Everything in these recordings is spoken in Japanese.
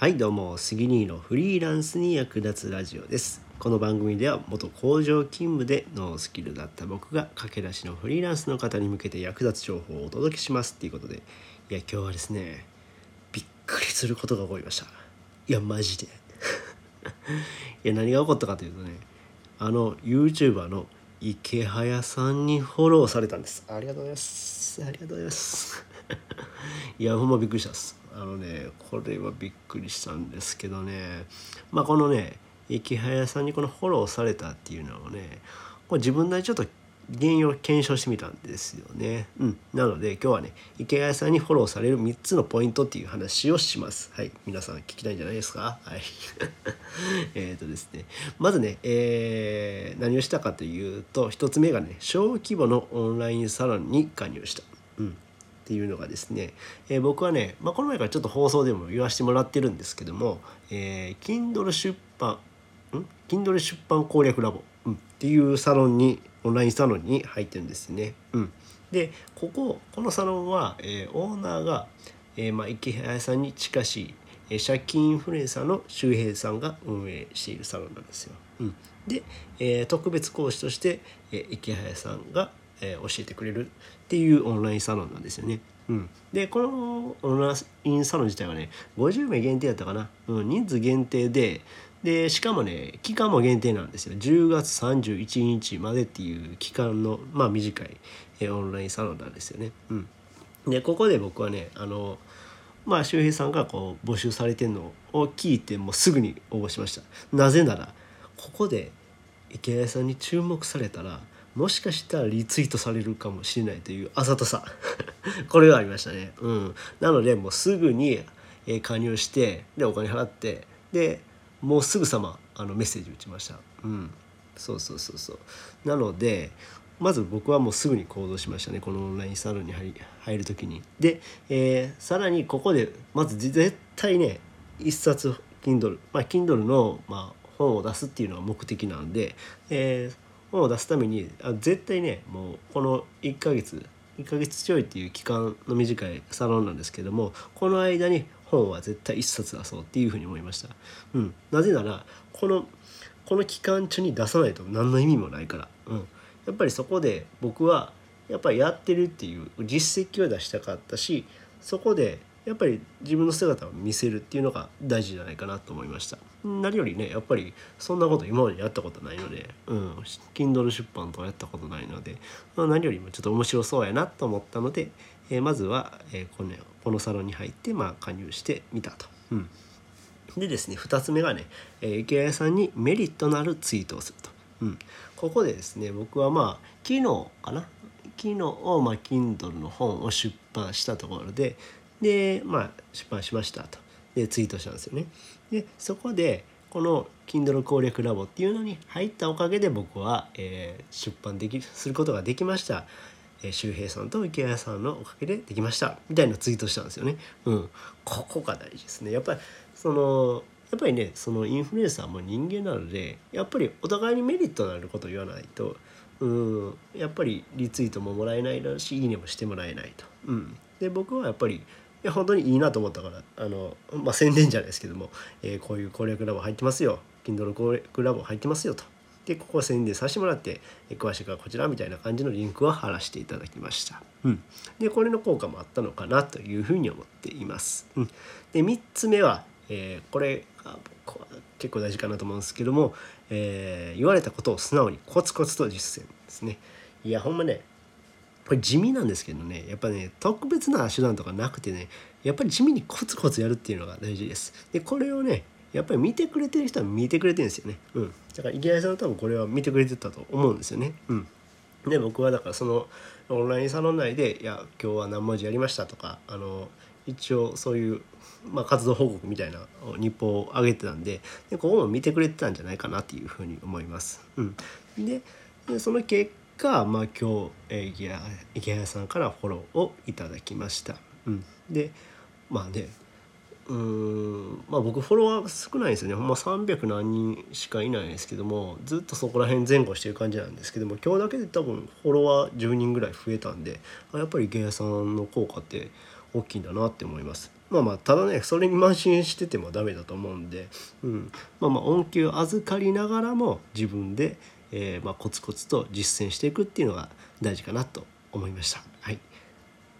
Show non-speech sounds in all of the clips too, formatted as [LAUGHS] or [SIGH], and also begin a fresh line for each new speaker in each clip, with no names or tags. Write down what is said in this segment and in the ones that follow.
はいどうも杉兄のフリーランスに役立つラジオです。この番組では元工場勤務でノースキルだった僕が駆け出しのフリーランスの方に向けて役立つ情報をお届けしますっていうことでいや今日はですねびっくりすることが起こりました。いやマジで。[LAUGHS] いや何が起こったかというとねあの YouTuber の池早さんにフォローされたんです。ありがとうございます。ありがとうございます。いやほんまびっくりしたっす。あのねこれはびっくりしたんですけどね。まあこのね池早さんにこのフォローされたっていうのをねこれ自分なりちょっと原因を検証してみたんですよね。うん、なので今日はね池谷さんにフォローされる3つのポイントっていう話をします。はい。皆さん聞きたいんじゃないですか？はい。[LAUGHS] えっとですね。まずね、えー、何をしたかというと1つ目がね小規模のオンラインサロンに加入した。うん。っていうのがですね、えー、僕はね、まあ、この前からちょっと放送でも言わせてもらってるんですけども、えー、Kindle 出版ん？Kindle 出版攻略ラボ、うん、っていうサロンにオンラインサロンに入ってるんですね。うん、でこここのサロンは、えー、オーナーが、えーまあ、池早さんに近しい、えー、借金インフルエンサーの周平さんが運営しているサロンなんですよ。うん、で、えー、特別講師として、えー、池早さんが、えー、教えてくれるっていうオンラインサロンなんですよね。うん、でこのオンラインサロン自体はね50名限定やったかな、うん、人数限定ででしかもね期間も限定なんですよ10月31日までっていう期間のまあ短いえオンラインサロンなんですよね。うん、でここで僕はねあのまあ周平さんがこう募集されてるのを聞いてもうすぐに応募しました。なぜならここで池谷さんに注目されたらもしかしたらリツイートされるかもしれないというあざとさ [LAUGHS] これがありましたね。うん、なのでもうすぐに加入してでお金払ってでもうすぐさまあのメッセージ打ちました。うん、そうそうそうそうなのでまず僕はもうすぐに行動しましたねこのオンラインサロンに入入る時に。で、えー、さらにここでまず絶対ね一冊 Kindle まあ Kindle の、まあ、本を出すっていうのが目的なんで、えー、を出すためにあ絶対ねもうこの1ヶ月1ヶ月ちょいっていう期間の短いサロンなんですけどもこの間に本は絶対1冊出そうっていうふうに思いました。うん、なぜならこのこの期間中に出さないと何の意味もないから、うん、やっぱりそこで僕はやっぱりやってるっていう実績を出したかったしそこでやっぱり自分の姿を見せるっていうのが大事じゃないかなと思いました。何よりねやっぱりそんなこと今までやったことないのでうん Kindle 出版とはやったことないので、まあ、何よりもちょっと面白そうやなと思ったので、えー、まずは、えー、このこのサロンに入って、まあ、加入してみたと。うんでですね2つ目がね、えー、池谷さんにメリットのあるツイートをすると。うん、ここでですね僕はまあ昨日かな？昨日、まあ、Kindle の本を出版したところでで、まあ、出版しましたとでツイートしたんですよね。でそこでこの Kindle 攻略ラボっていうのに入ったおかげで僕は、えー、出版できすることができました。えー、周平さんと池谷さんのおかげでできましたみたいなツイートしたんですよね。うん、ここが大事ですね。やっぱりそのやっぱりねそのインフルエンサーも人間なのでやっぱりお互いにメリットのあることを言わないとうんやっぱりリツイートももらえないだしいいねもしてもらえないと。うん、で僕はやっぱりや本当にいいなと思ったからあの、まあ、宣伝じゃないですけども、えー、こういう攻略ラボ入ってますよ Kindle 攻略ラボ入ってますよと。でここは宣伝させてもらって、えー、詳しくはこちらみたいな感じのリンクを貼らせていただきました、うん、でこれの効果もあったのかなというふうに思っています、うん、で3つ目は、えー、これ結構大事かなと思うんですけども、えー、言われたことを素直にコツコツと実践ですね。いやほんまねこれ地味なんですけどねやっぱね特別な手段とかなくてねやっぱり地味にコツコツやるっていうのが大事です。でこれをねやっぱり見てくれてる人は見てくれてるんですよね。うん。だから池谷さんは多分これは見てくれてたと思うんですよね。うん。で僕はだからそのオンラインサロン内で「いや今日は何文字やりました」とかあの一応そういう、まあ、活動報告みたいな日報を上げてたんででここも見てくれてたんじゃないかなっていうふうに思います。うん、でその結果、まあ、今日、えー、池谷さんからフォローをいただきました。うん、でまあねうんまあ僕フォロワー少ないですよねほんま300何人しかいないですけどもずっとそこら辺前後してる感じなんですけども今日だけで多分フォロワー10人ぐらい増えたんでやっぱり池谷さんの効果って大きいんだなって思います。まあまあただねそれに慢心しててもダメだと思うんで、うん、まあまあ恩恵預かりながらも自分で、えー、まあコツコツと実践していくっていうのが大事かなと思いました。はいっ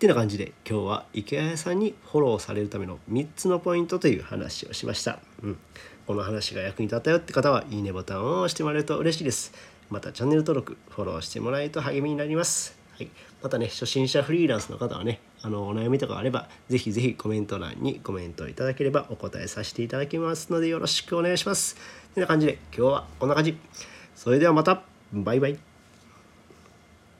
てな感じで今日は池谷さんにフォローされるための3つのポイントという話をしました。うん、この話が役に立ったよって方はいいねボタンを押してもらえると嬉しいです。またチャンネル登録、フォローしてもらえると励みになります。はい、またね、初心者フリーランスの方はね、あのお悩みとかあれば、ぜひぜひコメント欄にコメントいただければお答えさせていただきますのでよろしくお願いします。てな感じで今日はこんな感じ。それではまた、バイバイ。